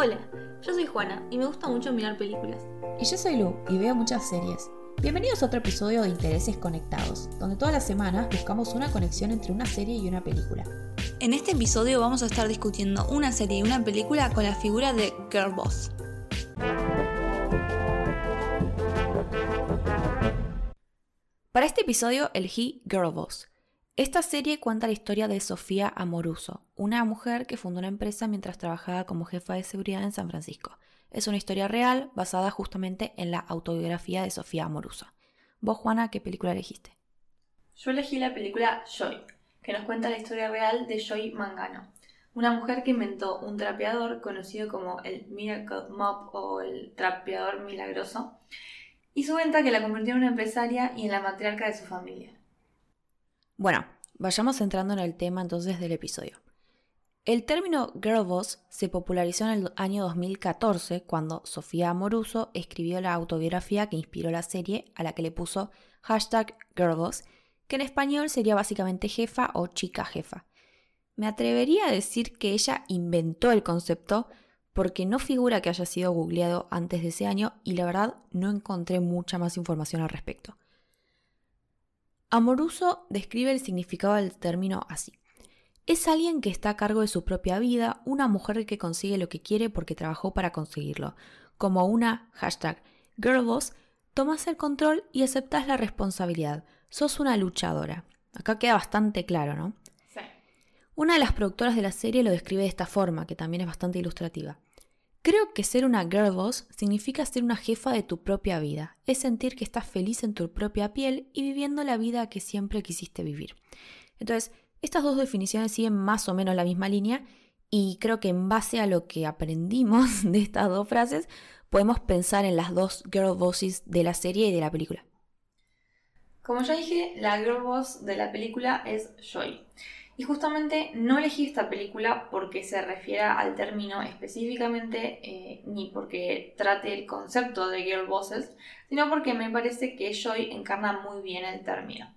Hola, yo soy Juana y me gusta mucho mirar películas. Y yo soy Lu y veo muchas series. Bienvenidos a otro episodio de Intereses Conectados, donde todas las semanas buscamos una conexión entre una serie y una película. En este episodio vamos a estar discutiendo una serie y una película con la figura de Girl Boss. Para este episodio elegí Girl Boss. Esta serie cuenta la historia de Sofía Amoruso, una mujer que fundó una empresa mientras trabajaba como jefa de seguridad en San Francisco. Es una historia real basada justamente en la autobiografía de Sofía Amoruso. Vos, Juana, ¿qué película elegiste? Yo elegí la película Joy, que nos cuenta la historia real de Joy Mangano, una mujer que inventó un trapeador conocido como el Miracle Mop o el trapeador milagroso, y su venta que la convirtió en una empresaria y en la matriarca de su familia. Bueno, vayamos entrando en el tema entonces del episodio. El término girl boss se popularizó en el año 2014 cuando Sofía Amoruso escribió la autobiografía que inspiró la serie a la que le puso hashtag girlboss, que en español sería básicamente jefa o chica jefa. Me atrevería a decir que ella inventó el concepto porque no figura que haya sido googleado antes de ese año y la verdad no encontré mucha más información al respecto. Amoruso describe el significado del término así. Es alguien que está a cargo de su propia vida, una mujer que consigue lo que quiere porque trabajó para conseguirlo. Como una hashtag girlboss, tomas el control y aceptas la responsabilidad. Sos una luchadora. Acá queda bastante claro, ¿no? Sí. Una de las productoras de la serie lo describe de esta forma, que también es bastante ilustrativa. Creo que ser una girl boss significa ser una jefa de tu propia vida, es sentir que estás feliz en tu propia piel y viviendo la vida que siempre quisiste vivir. Entonces, estas dos definiciones siguen más o menos la misma línea y creo que en base a lo que aprendimos de estas dos frases, podemos pensar en las dos girl bosses de la serie y de la película. Como ya dije, la girl boss de la película es Joy. Y justamente no elegí esta película porque se refiera al término específicamente, eh, ni porque trate el concepto de girl bosses, sino porque me parece que Joy encarna muy bien el término.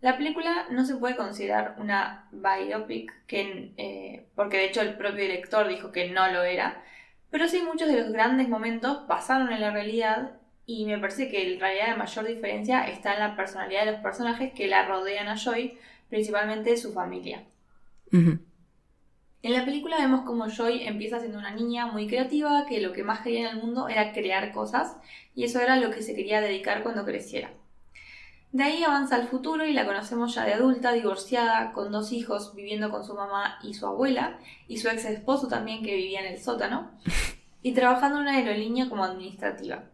La película no se puede considerar una biopic, que, eh, porque de hecho el propio director dijo que no lo era, pero sí muchos de los grandes momentos pasaron en la realidad y me parece que en realidad la mayor diferencia está en la personalidad de los personajes que la rodean a Joy, principalmente su familia. En la película vemos como Joy empieza siendo una niña muy creativa que lo que más quería en el mundo era crear cosas y eso era lo que se quería dedicar cuando creciera. De ahí avanza al futuro y la conocemos ya de adulta, divorciada, con dos hijos, viviendo con su mamá y su abuela, y su ex esposo también que vivía en el sótano, y trabajando en una aerolínea como administrativa.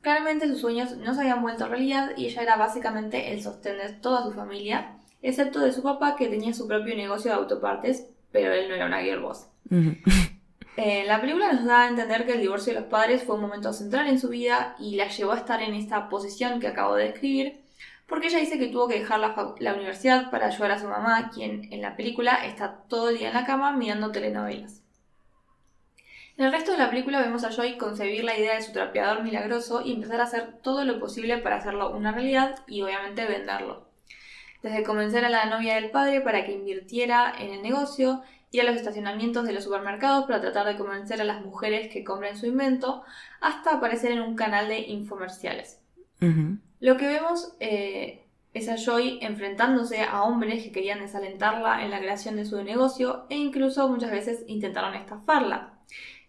Claramente sus sueños no se habían vuelto realidad y ella era básicamente el sostén de toda su familia, excepto de su papá que tenía su propio negocio de autopartes, pero él no era una girl boss. Eh, la película nos da a entender que el divorcio de los padres fue un momento central en su vida y la llevó a estar en esta posición que acabo de describir, porque ella dice que tuvo que dejar la, la, universidad para ayudar a su mamá, quien en la película está todo el día en la cama mirando telenovelas. En el resto de la película vemos a Joy concebir la idea de su trapeador milagroso y empezar a hacer todo lo posible para hacerlo una realidad y obviamente venderlo. Desde convencer a la novia del padre para que invirtiera en el negocio, ir a los estacionamientos de los supermercados para tratar de convencer a las mujeres que compren su invento, hasta aparecer en un canal de infomerciales. Lo que vemos eh, es a Joy enfrentándose a hombres que querían desalentarla en la creación de su negocio e incluso muchas veces intentaron estafarla.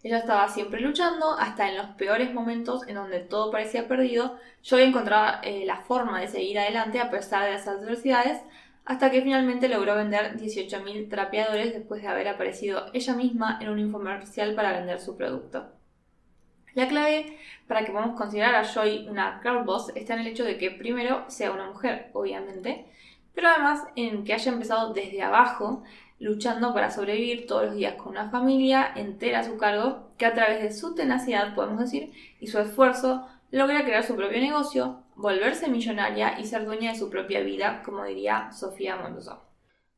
Ella estaba siempre luchando, hasta en los peores momentos en donde todo parecía perdido, Joy encontraba eh, la forma de seguir adelante a pesar de las adversidades, hasta que finalmente logró vender 18.000 trapeadores después de haber aparecido ella misma en un infomercial para vender su producto. La clave para que podamos considerar a Joy una girl boss está en el hecho de que primero sea una mujer, obviamente, pero además en que haya empezado desde abajo, luchando para sobrevivir todos los días con una familia entera a su cargo, que a través de su tenacidad, podemos decir, y su esfuerzo, logra crear su propio negocio, volverse millonaria y ser dueña de su propia vida, como diría Sofía Mondoso.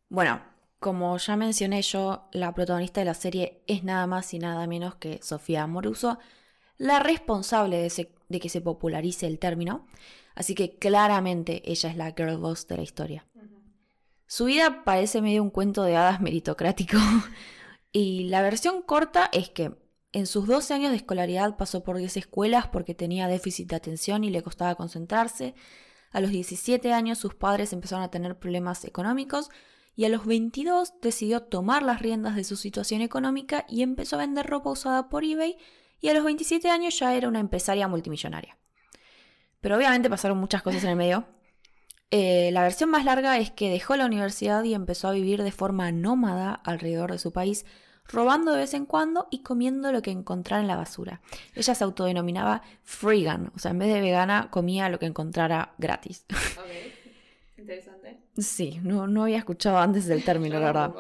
Bueno, como ya mencioné yo, la protagonista de la serie es nada más y nada menos que Sofía Moruso, la responsable de, que se popularice el término, así que claramente ella es la girl boss de la historia. Su vida parece medio un cuento de hadas meritocrático y la versión corta es que En sus 12 años de escolaridad pasó por 10 escuelas porque tenía déficit de atención y le costaba concentrarse. A los 17 años sus padres empezaron a tener problemas económicos y a los 22 decidió tomar las riendas de su situación económica y empezó a vender ropa usada por eBay y a los 27 años ya era una empresaria multimillonaria. Pero obviamente pasaron muchas cosas en el medio. Eh, la versión más larga es que dejó la universidad y empezó a vivir de forma nómada alrededor de su país, robando de vez en cuando y comiendo lo que encontrara en la basura. Ella se autodenominaba freegan, o sea, en vez de vegana comía lo que encontrara gratis. Ok, interesante. Sí, no, no había escuchado antes del término, la verdad.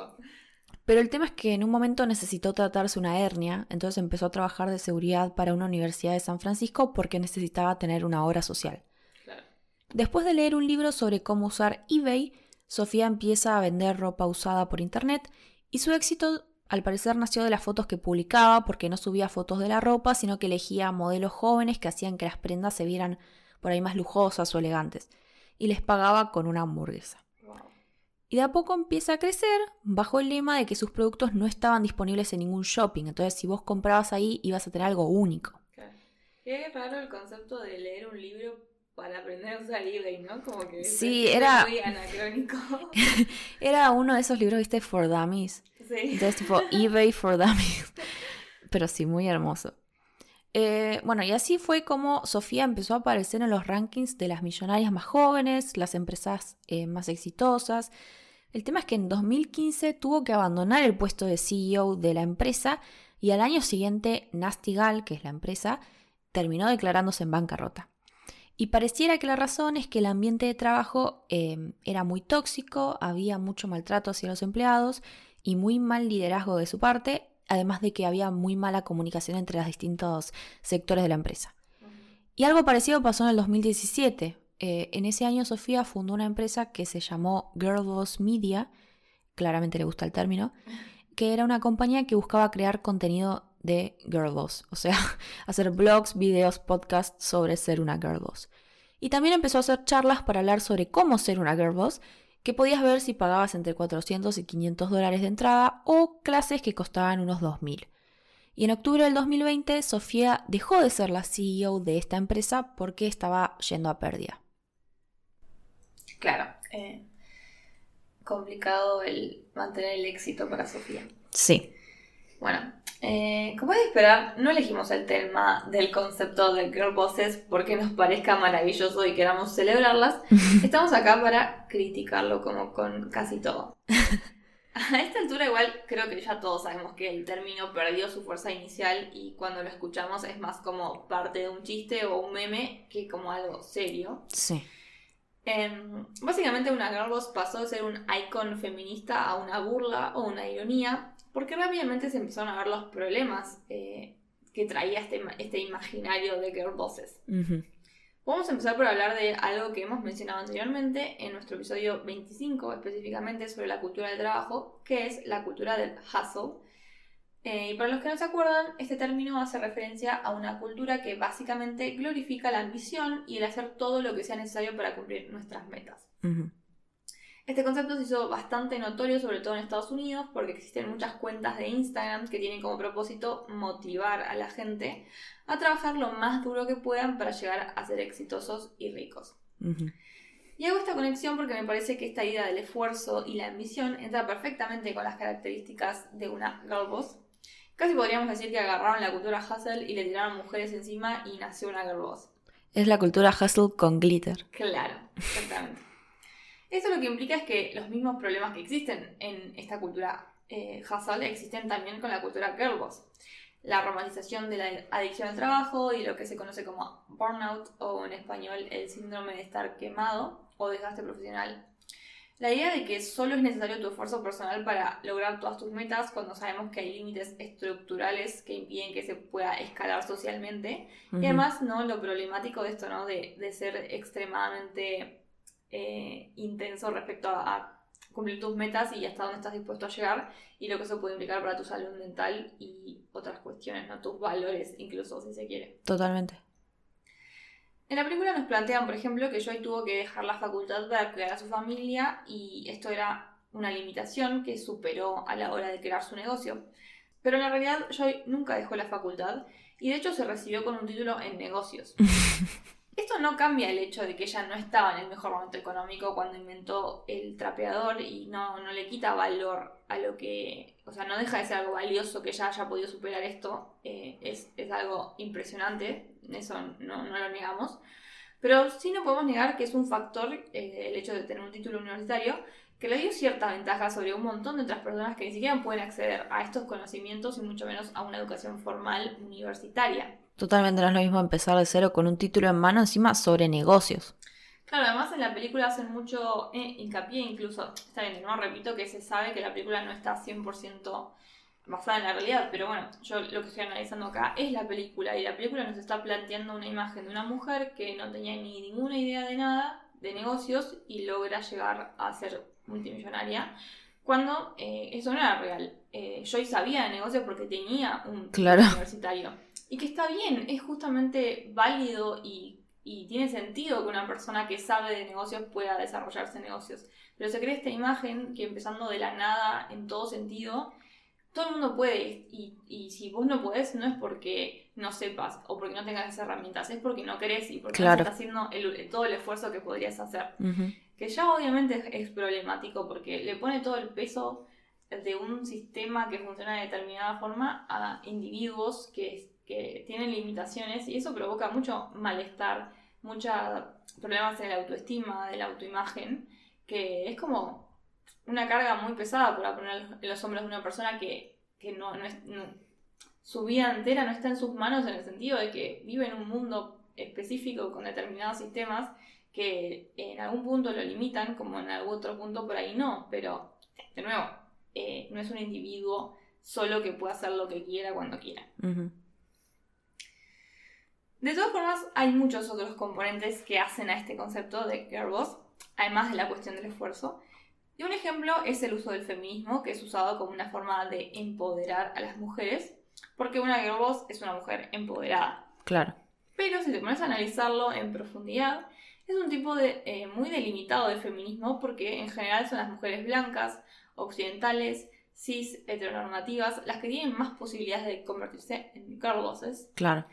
Pero el tema es que en un momento necesitó tratarse una hernia, entonces empezó a trabajar de seguridad para una universidad de San Francisco porque necesitaba tener una hora social. Después de leer un libro sobre cómo usar eBay, Sofía empieza a vender ropa usada por internet y su éxito al parecer nació de las fotos que publicaba porque no subía fotos de la ropa, sino que elegía modelos jóvenes que hacían que las prendas se vieran por ahí más lujosas o elegantes y les pagaba con una hamburguesa. Y de a poco empieza a crecer bajo el lema de que sus productos no estaban disponibles en ningún shopping. Entonces, si vos comprabas ahí, ibas a tener algo único. Claro. Raro el concepto de leer un libro para aprender a usar eBay, ¿no? Como que Sí, era- muy anacrónico. Era uno de esos libros, viste, for dummies. sí. Entonces, tipo, eBay for dummies. Pero sí, muy hermoso. Eh, bueno, y así fue como Sofía empezó a aparecer en los rankings de las millonarias más jóvenes, las empresas eh, más exitosas. El tema es que en 2015 tuvo que abandonar el puesto de CEO de la empresa y al año siguiente Nastigal, que es la empresa, terminó declarándose en bancarrota. Y pareciera que la razón es que el ambiente de trabajo eh, era muy tóxico, había mucho maltrato hacia los empleados y muy mal liderazgo de su parte, además de que había muy mala comunicación entre los distintos sectores de la empresa. Y algo parecido pasó en el 2017. Eh, en ese año Sofía fundó una empresa que se llamó Girlboss Media, claramente le gusta el término, que era una compañía que buscaba crear contenido de girlboss, o sea, hacer blogs, videos, podcasts sobre ser una girlboss. Y también empezó a hacer charlas para hablar sobre cómo ser una girlboss, que podías ver si pagabas entre 400 y 500 dólares de entrada o clases que costaban unos 2000. Y en octubre del 2020, Sofía dejó de ser la CEO de esta empresa porque estaba yendo a pérdida. Claro. eh, complicado el mantener el éxito para Sofía. Sí. Bueno, eh, como es de esperar, no elegimos el tema del concepto de girl bosses porque nos parezca maravilloso y queramos celebrarlas. Estamos acá para criticarlo como con casi todo. A esta altura igual creo que ya todos sabemos que el término perdió su fuerza inicial y cuando lo escuchamos es más como parte de un chiste o un meme que como algo serio. Sí. Em, básicamente una girl boss pasó de ser un icon feminista a una burla o una ironía, porque rápidamente se empezaron a ver los problemas eh, que traía este, este imaginario de girl bosses. Ujú. Vamos a empezar por hablar de algo que hemos mencionado anteriormente en nuestro episodio 25, específicamente sobre la cultura del trabajo, que es la cultura del hustle. Eh, y para los que no se acuerdan, este término hace referencia a una cultura que básicamente glorifica la ambición y el hacer todo lo que sea necesario para cumplir nuestras metas. Ujú. Este concepto se hizo bastante notorio, sobre todo en Estados Unidos, porque existen muchas cuentas de Instagram que tienen como propósito motivar a la gente a trabajar lo más duro que puedan para llegar a ser exitosos y ricos. Y hago esta conexión porque me parece que esta idea del esfuerzo y la ambición entra perfectamente con las características de una girl boss. Casi podríamos decir que agarraron la cultura hustle y le tiraron mujeres encima y nació una girl boss. Es la cultura hustle con glitter. Claro, exactamente. Esto lo que implica es que los mismos problemas que existen en esta cultura eh, hustle existen también con la cultura girlboss. La romantización de la adicción al trabajo y lo que se conoce como burnout o en español el síndrome de estar quemado o desgaste profesional. La idea de que solo es necesario tu esfuerzo personal para lograr todas tus metas cuando sabemos que hay límites estructurales que impiden que se pueda escalar socialmente y Ujú. además, ¿no? Lo problemático de esto, ¿no? De, de ser extremadamente eh, intenso respecto a, a cumplir tus metas y hasta dónde estás dispuesto a llegar y lo que eso puede implicar para tu salud mental y otras cuestiones, ¿no? Tus valores, incluso, si se quiere. Totalmente. En la película nos plantean, por ejemplo, que Joy tuvo que dejar la facultad para cuidar a su familia y esto era una limitación que superó a la hora de crear su negocio. Pero en la realidad Joy nunca dejó la facultad y de hecho se recibió con un título en negocios. Esto no cambia el hecho de que ella no estaba en el mejor momento económico cuando inventó el trapeador y no, no le quita valor a lo que... O sea, no deja de ser algo valioso que ella haya podido superar esto. Eh, es, algo impresionante, eso no, no, lo negamos. Pero sí no podemos negar que es un factor eh, el hecho de tener un título universitario que le dio cierta ventaja sobre un montón de otras personas que ni siquiera pueden acceder a estos conocimientos y mucho menos a una educación formal universitaria. Totalmente no es lo mismo empezar de cero con un título en mano encima sobre negocios. Claro, además en la película hacen mucho eh, hincapié, incluso, está bien, no repito que se sabe que la película no está 100% basada en la realidad, pero bueno, yo lo que estoy analizando acá es la película y la película nos está planteando una imagen de una mujer que no tenía ni ninguna idea de nada, de negocios, y logra llegar a ser multimillonaria, cuando eh, eso no era real. Eh, Joy sabía de negocios porque tenía un claro. universitario. Y que está bien, es justamente válido y, tiene sentido que una persona que sabe de negocios pueda desarrollarse en negocios. Pero se crea esta imagen que empezando de la nada en todo sentido, todo el mundo puede. Y, si vos no podés, no es porque no sepas o porque no tengas esas herramientas, es porque no querés y porque no estás haciendo todo el esfuerzo que podrías hacer. Que ya obviamente es problemático porque le pone todo el peso de un sistema que funciona de determinada forma a individuos que que tienen limitaciones y eso provoca mucho malestar, muchos problemas en la autoestima, de la autoimagen, que es como una carga muy pesada para poner en los hombros de una persona que, no, es, su vida entera no está en sus manos en el sentido de que vive en un mundo específico con determinados sistemas que en algún punto lo limitan, como en algún otro punto por ahí no, pero de nuevo, eh, no es un individuo solo que puede hacer lo que quiera cuando quiera. De todas formas, hay muchos otros componentes que hacen a este concepto de girlboss, además de la cuestión del esfuerzo. Y un ejemplo es el uso del feminismo, que es usado como una forma de empoderar a las mujeres, porque una girlboss es una mujer empoderada. Claro. Pero si te pones a analizarlo en profundidad, es un tipo de, eh, muy delimitado de feminismo, porque en general son las mujeres blancas, occidentales, cis, heteronormativas, las que tienen más posibilidades de convertirse en girlbosses. Claro.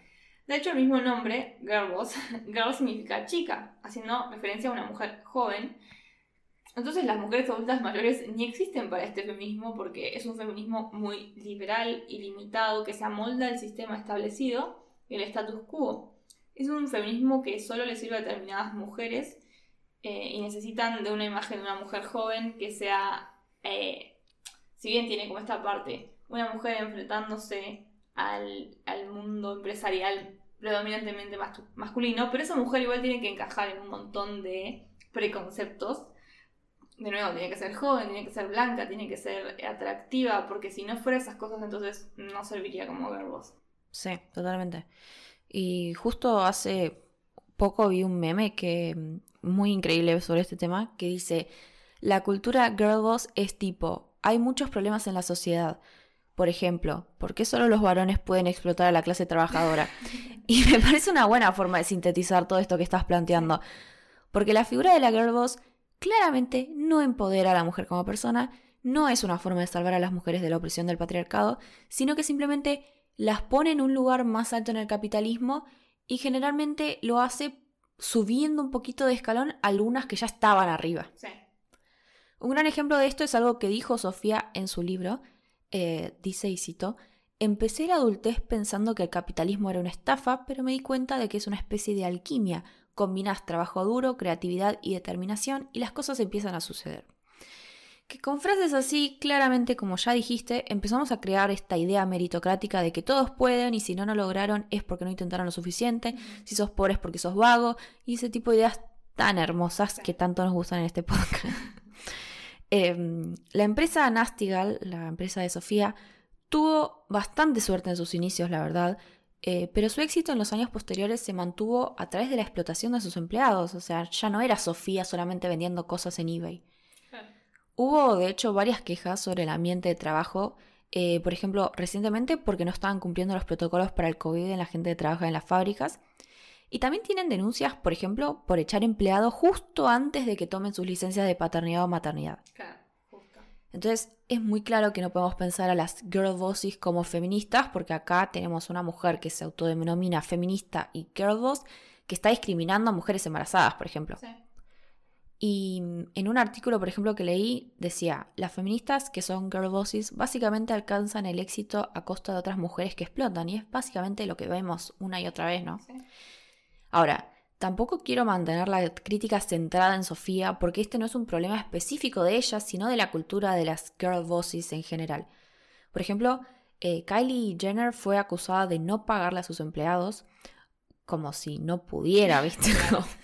De hecho, el mismo nombre, girlboss, girl significa chica, haciendo referencia a una mujer joven. Entonces las mujeres adultas mayores ni existen para este feminismo porque es un feminismo muy liberal y limitado que se amolda al sistema establecido y el status quo. Es un feminismo que solo le sirve a determinadas mujeres eh, y necesitan de una imagen de una mujer joven que sea, eh, si bien tiene como esta parte, una mujer enfrentándose al, al mundo empresarial predominantemente masculino, pero esa mujer igual tiene que encajar en un montón de preconceptos. De nuevo, tiene que ser joven, tiene que ser blanca, tiene que ser atractiva, porque si no fuera esas cosas, entonces no serviría como verbos. Sí, totalmente. Y justo hace poco vi un meme que mm, muy increíble sobre este tema que dice la cultura girl boss es tipo hay muchos problemas en la sociedad por ejemplo, ¿por qué solo los varones pueden explotar a la clase trabajadora? Y me parece una buena forma de sintetizar todo esto que estás planteando. Porque la figura de la girl boss claramente no empodera a la mujer como persona, no es una forma de salvar a las mujeres de la opresión del patriarcado, sino que simplemente las pone en un lugar más alto en el capitalismo y generalmente lo hace subiendo un poquito de escalón a algunas que ya estaban arriba. Un gran ejemplo de esto es algo que dijo Sofía en su libro, eh, dice y cito, empecé la adultez pensando que el capitalismo era una estafa, pero me di cuenta de que es una especie de alquimia. Combinas trabajo duro, creatividad y determinación y las cosas empiezan a suceder. Que con frases así, claramente como ya dijiste, empezamos a crear esta idea meritocrática de que todos pueden y si no lo lograron es porque no intentaron lo suficiente, si sos pobre es porque sos vago y ese tipo de ideas tan hermosas que tanto nos gustan en este podcast. Em, la empresa Nastigal, la empresa de Sofía, tuvo bastante suerte en sus inicios, la verdad, eh, pero su éxito en los años posteriores se mantuvo a través de la explotación de sus empleados, o sea, ya no era Sofía solamente vendiendo cosas en eBay. Hubo, de hecho, varias quejas sobre el ambiente de trabajo, eh, por ejemplo, recientemente porque no estaban cumpliendo los protocolos para el COVID en la gente que trabaja en las fábricas, y también tienen denuncias, por ejemplo, por echar empleados justo antes de que tomen sus licencias de paternidad o maternidad. Claro, justo. Entonces es muy claro que no podemos pensar a las girl bosses como feministas porque acá tenemos una mujer que se autodenomina feminista y girl boss que está discriminando a mujeres embarazadas, por ejemplo. Sí. Y en un artículo, por ejemplo, que leí, decía, las feministas que son girl bosses básicamente alcanzan el éxito a costa de otras mujeres que explotan. Y es básicamente lo que vemos una y otra vez, ¿no? Sí. Ahora, tampoco quiero mantener la crítica centrada en Sofía porque este no es un problema específico de ella, sino de la cultura de las girl bosses en general. Por ejemplo, eh, Kylie Jenner fue acusada de no pagarle a sus empleados como si no pudiera, ¿viste?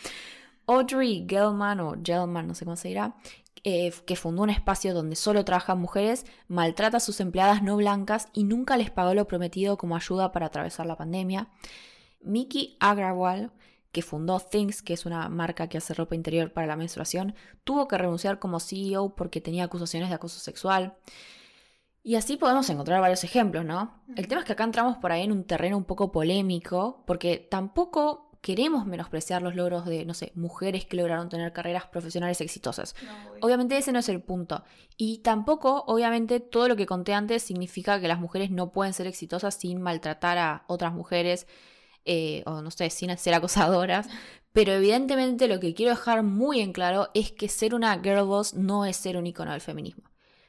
Audrey Gelman o Gelman, no sé cómo se dirá, eh, que fundó un espacio donde solo trabajan mujeres, maltrata a sus empleadas no blancas y nunca les pagó lo prometido como ayuda para atravesar la pandemia. Mickey Agrawal, que fundó Things, que es una marca que hace ropa interior para la menstruación, tuvo que renunciar como CEO porque tenía acusaciones de acoso sexual. Y así podemos encontrar varios ejemplos, ¿no? El tema es que acá entramos por ahí en un terreno un poco polémico, porque tampoco queremos menospreciar los logros de, no sé, mujeres que lograron tener carreras profesionales exitosas. No. Obviamente ese no es el punto. Y tampoco, obviamente, todo lo que conté antes significa que las mujeres no pueden ser exitosas sin maltratar a otras mujeres eh, o, no sé, sin ser acosadoras. Pero evidentemente lo que quiero dejar muy en claro es que ser una girl boss no es ser un icono del feminismo.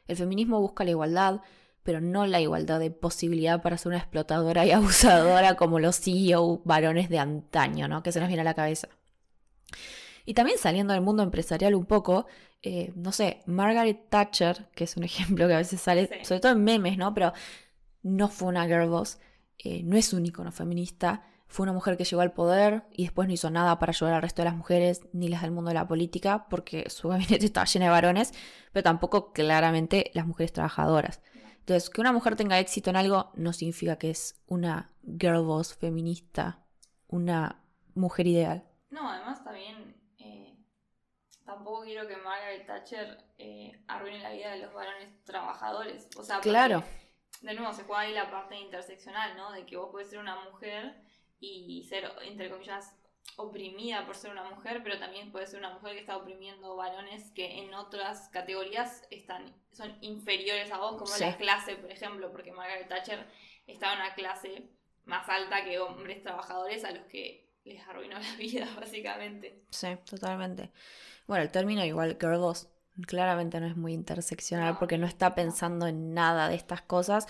El feminismo busca la igualdad, pero no la igualdad de posibilidad para ser una explotadora y abusadora como los CEO varones de antaño, ¿no? Que se nos viene a la cabeza. Y también saliendo del mundo empresarial un poco, eh, no sé, Margaret Thatcher, que es un ejemplo que a veces sale, Sí. sobre todo en memes, ¿no? Pero no fue una girl boss, eh, no es un icono feminista, fue una mujer que llegó al poder y después no hizo nada para ayudar al resto de las mujeres ni las del mundo de la política, porque su gabinete estaba lleno de varones, pero tampoco claramente las mujeres trabajadoras. Entonces, que una mujer tenga éxito en algo no significa que es una girl boss feminista, una mujer ideal. No, además también eh, tampoco quiero que Margaret Thatcher eh, arruine la vida de los varones trabajadores. O sea, Claro. De nuevo, se juega ahí la parte interseccional, ¿no? De que vos podés ser una mujer y ser, entre comillas, oprimida por ser una mujer, pero también puede ser una mujer que está oprimiendo varones que en otras categorías están, son inferiores a vos, como Sí. la clase, por ejemplo, porque Margaret Thatcher estaba en una clase más alta que hombres trabajadores a los que les arruinó la vida, básicamente. Sí, totalmente. Bueno, el término igual girl boss claramente no es muy interseccional No, porque no está pensando en nada de estas cosas,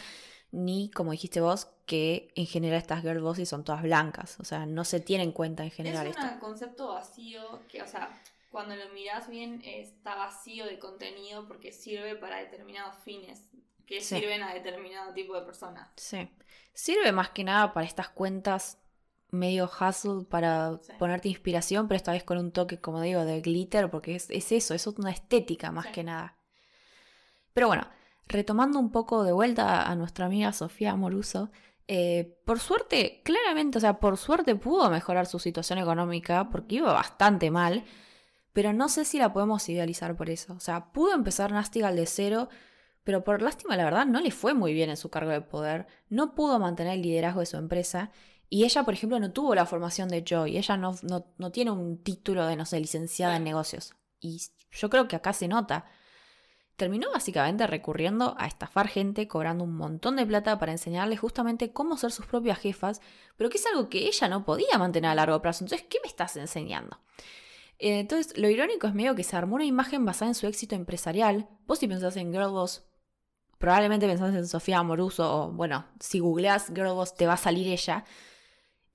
ni como dijiste vos, que en general estas girl bosses son todas blancas. O sea, no se tiene en cuenta en general es un concepto vacío que, o sea, cuando lo mirás bien está vacío de contenido porque sirve para determinados fines que Sí. sirven a determinado tipo de personas. Sí. Sirve más que nada para estas cuentas medio hustle para Sí. ponerte inspiración, pero esta vez con un toque, como digo, de glitter, porque es, es eso, es una estética más Sí. que nada. Pero bueno, retomando un poco de vuelta a nuestra amiga Sofía Moruso, eh, por suerte, claramente, o sea, por suerte pudo mejorar su situación económica, porque iba bastante mal, pero no sé si la podemos idealizar por eso. O sea, pudo empezar Nastigal de cero, pero por lástima, la verdad, no le fue muy bien en su cargo de poder, no pudo mantener el liderazgo de su empresa, y ella, por ejemplo, no tuvo la formación de Joy, ella no, no, no tiene un título de, no sé, licenciada en negocios. Y yo creo que acá se nota. Terminó básicamente recurriendo a estafar gente, cobrando un montón de plata para enseñarles justamente cómo ser sus propias jefas, pero que es algo que ella no podía mantener a largo plazo. Entonces, ¿qué me estás enseñando? Eh, Entonces, lo irónico es medio que se armó una imagen basada en su éxito empresarial. Vos si pensás en Girlboss, probablemente pensás en Sofía Amoruso, o bueno, si googleás Girlboss te va a salir ella.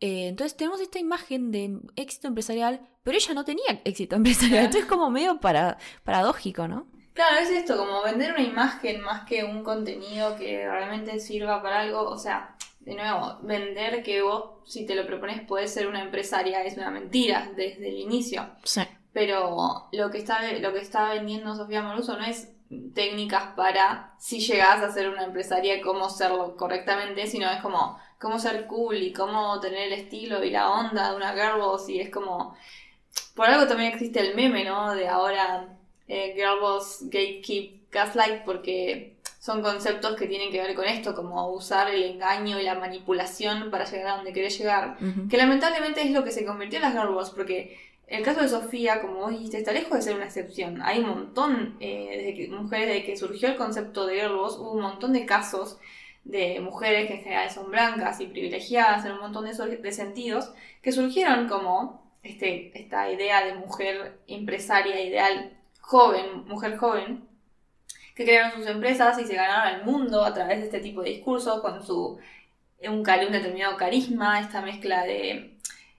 Eh, entonces tenemos esta imagen de éxito empresarial, pero ella no tenía éxito empresarial. Entonces es como medio para, paradójico, ¿no? Claro, es esto, como vender una imagen más que un contenido que realmente sirva para algo. O sea, de nuevo, vender que vos, si te lo propones, puedes ser una empresaria, es una mentira desde el inicio. Sí. Pero lo que está, lo que está vendiendo Sofía Moruso no es técnicas para si llegás a ser una empresaria, cómo serlo correctamente, sino es como cómo ser cool y cómo tener el estilo y la onda de una girl boss y es como... Por algo también existe el meme, ¿no? De ahora eh, girl boss, gatekeep, gaslight, porque son conceptos que tienen que ver con esto, como usar el engaño y la manipulación para llegar a donde querés llegar. Que lamentablemente es lo que se convirtió en las girl boss, porque el caso de Sofía, como vos dijiste, está lejos de ser una excepción. Hay un montón eh, de mujeres, desde que surgió el concepto de girlboss, hubo un montón de casos de mujeres que en general son blancas y privilegiadas en un montón de, de sentidos, que surgieron como este, esta idea de mujer empresaria ideal joven, mujer joven, que crearon sus empresas y se ganaron el mundo a través de este tipo de discursos, con su un, un determinado carisma, esta mezcla de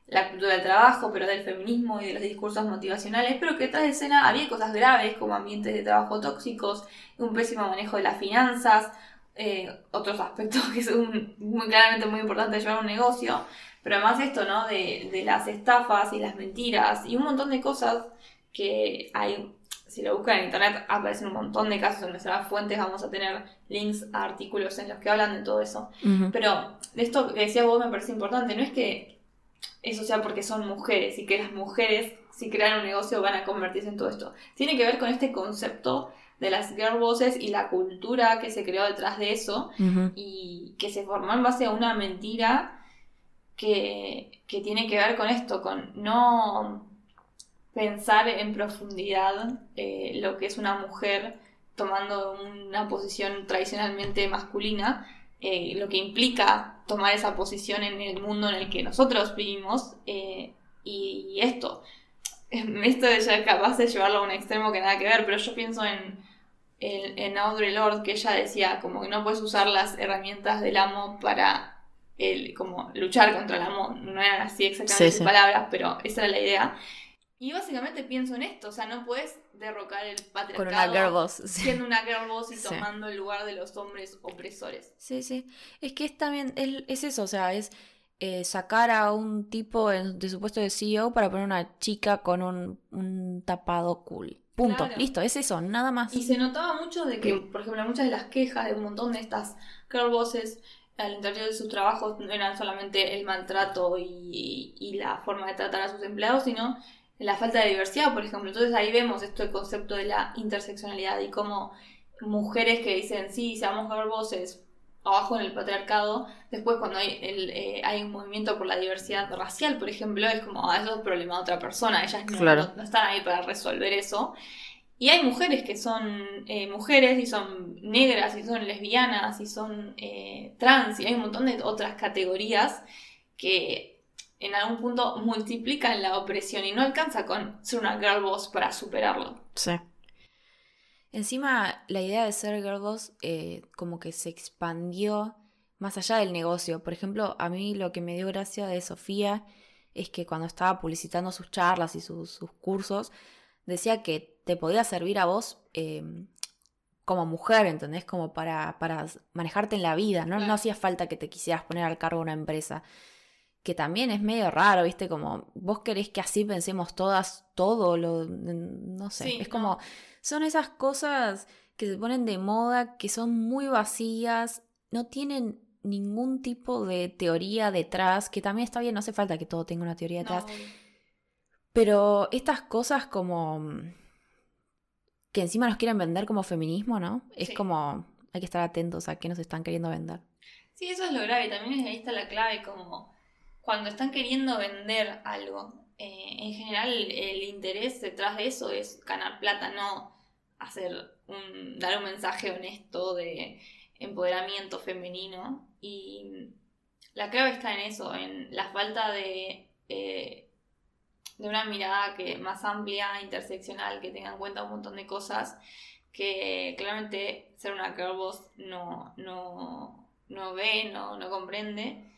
la cultura del trabajo, pero del feminismo y de los discursos motivacionales, pero que detrás de escena había cosas graves como ambientes de trabajo tóxicos, un pésimo manejo de las finanzas, eh, otros aspectos que son muy claramente muy importantes llevar un negocio, pero además esto, ¿no? De, de las estafas y las mentiras y un montón de cosas que hay si lo buscan en internet aparecen un montón de casos en nuestras fuentes, vamos a tener links a artículos en los que hablan de todo eso. Pero de esto que decías vos me parece importante, no es que eso sea porque son mujeres y que las mujeres si crean un negocio van a convertirse en todo esto. Tiene que ver con este concepto de las girl bosses y la cultura que se creó detrás de eso y que se formó en base a una mentira que, que tiene que ver con esto, con no pensar en profundidad eh, lo que es una mujer tomando una posición tradicionalmente masculina, eh, lo que implica tomar esa posición en el mundo en el que nosotros vivimos eh, y, esto. Esto de ya capaz de llevarlo a un extremo que nada que ver, pero yo pienso en, en, Audre Lorde que ella decía como que no puedes usar las herramientas del amo para el, como luchar contra el amo. No eran así exactamente sus palabras, pero esa era la idea. Y básicamente pienso en esto, o sea, no puedes derrocar el patriarcado Con una siendo una girl boss y tomando el lugar de los hombres opresores. Sí, sí. Es que es también, es, eso, o sea, es eh, sacar a un tipo de su puesto de CEO para poner una chica con un, tapado cool. Punto. Listo, es eso, nada más. Y se notaba mucho de que, por ejemplo, muchas de las quejas de un montón de estas girl bosses al interior de sus trabajos no eran solamente el maltrato y, y la forma de tratar a sus empleados, sino la falta de diversidad, por ejemplo. Entonces ahí vemos esto el concepto de la interseccionalidad y cómo mujeres que dicen, sí, seamos voces abajo en el patriarcado, después cuando hay, el, eh, hay un movimiento por la diversidad racial, por ejemplo, es como, ah, eso es problema de otra persona, ellas no, están ahí para resolver eso. Y hay mujeres que son eh, mujeres y son negras y son lesbianas y son eh, trans y hay un montón de otras categorías que en algún punto multiplican la opresión y no alcanza con ser una girl boss para superarlo. Sí. Encima, la idea de ser girl boss eh, como que se expandió más allá del negocio. Por ejemplo, a mí lo que me dio gracia de Sofía es que cuando estaba publicitando sus charlas y sus, cursos, decía que te podía servir a vos em, como mujer, ¿entendés? Como para, para manejarte en la vida, ¿no? No hacía falta que te quisieras poner al cargo de una empresa que también es medio raro, ¿viste? Como vos querés que así pensemos todas todo, lo, no sé, es como, son esas cosas que se ponen de moda, que son muy vacías, no tienen ningún tipo de teoría detrás, que también está bien, no hace falta que todo tenga una teoría detrás. Pero estas cosas como que encima nos quieren vender como feminismo, ¿no? Es como, hay que estar atentos a qué nos están queriendo vender. Sí, eso es lo grave, también ahí está la clave, como cuando están queriendo vender algo. Eh, en general el interés detrás de eso es ganar plata, no hacer un, dar un mensaje honesto de empoderamiento femenino. Y la clave está en eso, en la falta de, eh, de una mirada que, más amplia, interseccional, que tenga en cuenta un montón de cosas que claramente ser una girl no, no, no ve, no, no comprende.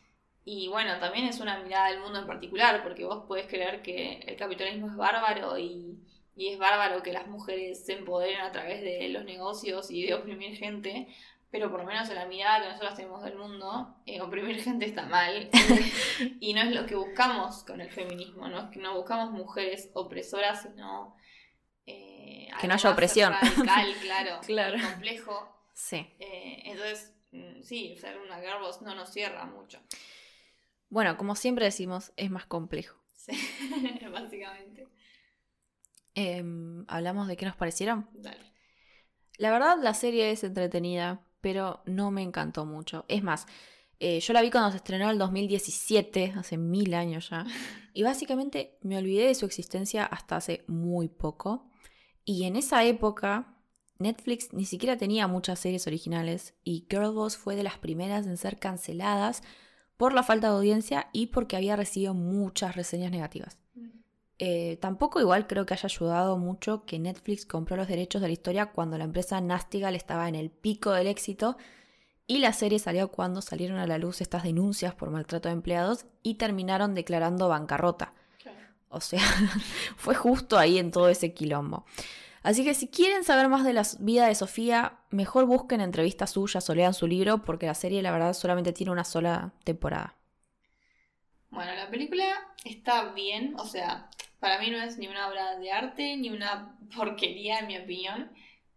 Y bueno, también es una mirada del mundo en particular, porque vos podés creer que el capitalismo es bárbaro y, es bárbaro que las mujeres se empoderen a través de los negocios y de oprimir gente, pero por lo menos en la mirada que nosotros tenemos del mundo, eh, oprimir gente está mal y no es lo que buscamos con el feminismo, no es que no buscamos mujeres opresoras, sino... Eh, que no haya opresión. Radical, claro, claro. complejo. Sí. Eh, entonces, mm, sí, ser una girl no nos cierra mucho. Bueno, como siempre decimos, es más complejo. Sí, básicamente. Em, ¿Hablamos de qué nos parecieron? Dale. La verdad, la serie es entretenida, pero no me encantó mucho. Es más, Eh, yo la vi cuando se estrenó en el 2017, hace mil años ya. Y básicamente me olvidé de su existencia hasta hace muy poco. Y en esa época, Netflix ni siquiera tenía muchas series originales y Girlboss fue de las primeras en ser canceladas por la falta de audiencia y porque había recibido muchas reseñas negativas. Eh, tampoco igual creo que haya ayudado mucho que Netflix compró los derechos de la historia cuando la empresa Nastigal estaba en el pico del éxito y la serie salió cuando salieron a la luz estas denuncias por maltrato de empleados y terminaron declarando bancarrota. O sea, fue justo ahí en todo ese quilombo. Así que si quieren saber más de la vida de Sofía, mejor busquen entrevistas suyas o lean su libro porque la serie la verdad solamente tiene una sola temporada. Bueno, la película está bien, o sea, para mí no es ni una obra de arte ni una porquería en mi opinión.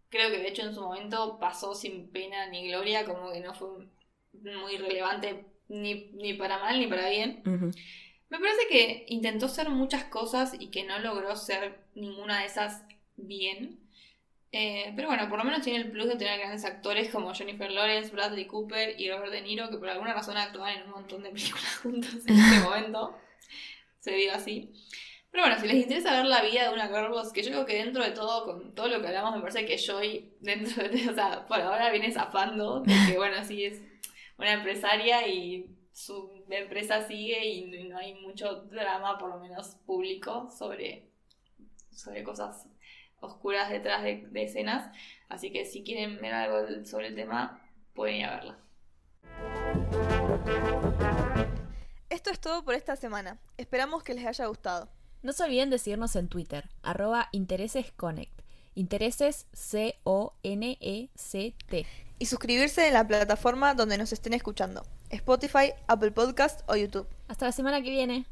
Creo que de hecho en su momento pasó sin pena ni gloria, como que no fue muy relevante ni, ni para mal ni para bien. Me parece que intentó ser muchas cosas y que no logró ser ninguna de esas bien. Eh, pero bueno, por lo menos tiene el plus de tener grandes actores como Jennifer Lawrence, Bradley Cooper y Robert De Niro, que por alguna razón actúan en un montón de películas juntos en este momento. Se dio así. Pero bueno, si les interesa ver la vida de una girlboss, que yo creo que dentro de todo, con todo lo que hablamos, me parece que Joy, dentro de, o sea, por ahora viene zafando, que bueno, sí es una empresaria y su empresa sigue y no hay mucho drama, por lo menos público, sobre, sobre cosas oscuras detrás de, escenas. Así que si quieren ver algo sobre el tema, pueden ir a verla. Esto es todo por esta semana. Esperamos que les haya gustado. No se olviden de seguirnos en Twitter, arroba interesesconnect. Intereses C-O-N-E-C-T. Y suscribirse en la plataforma donde nos estén escuchando. Spotify, Apple Podcast o YouTube. Hasta la semana que viene.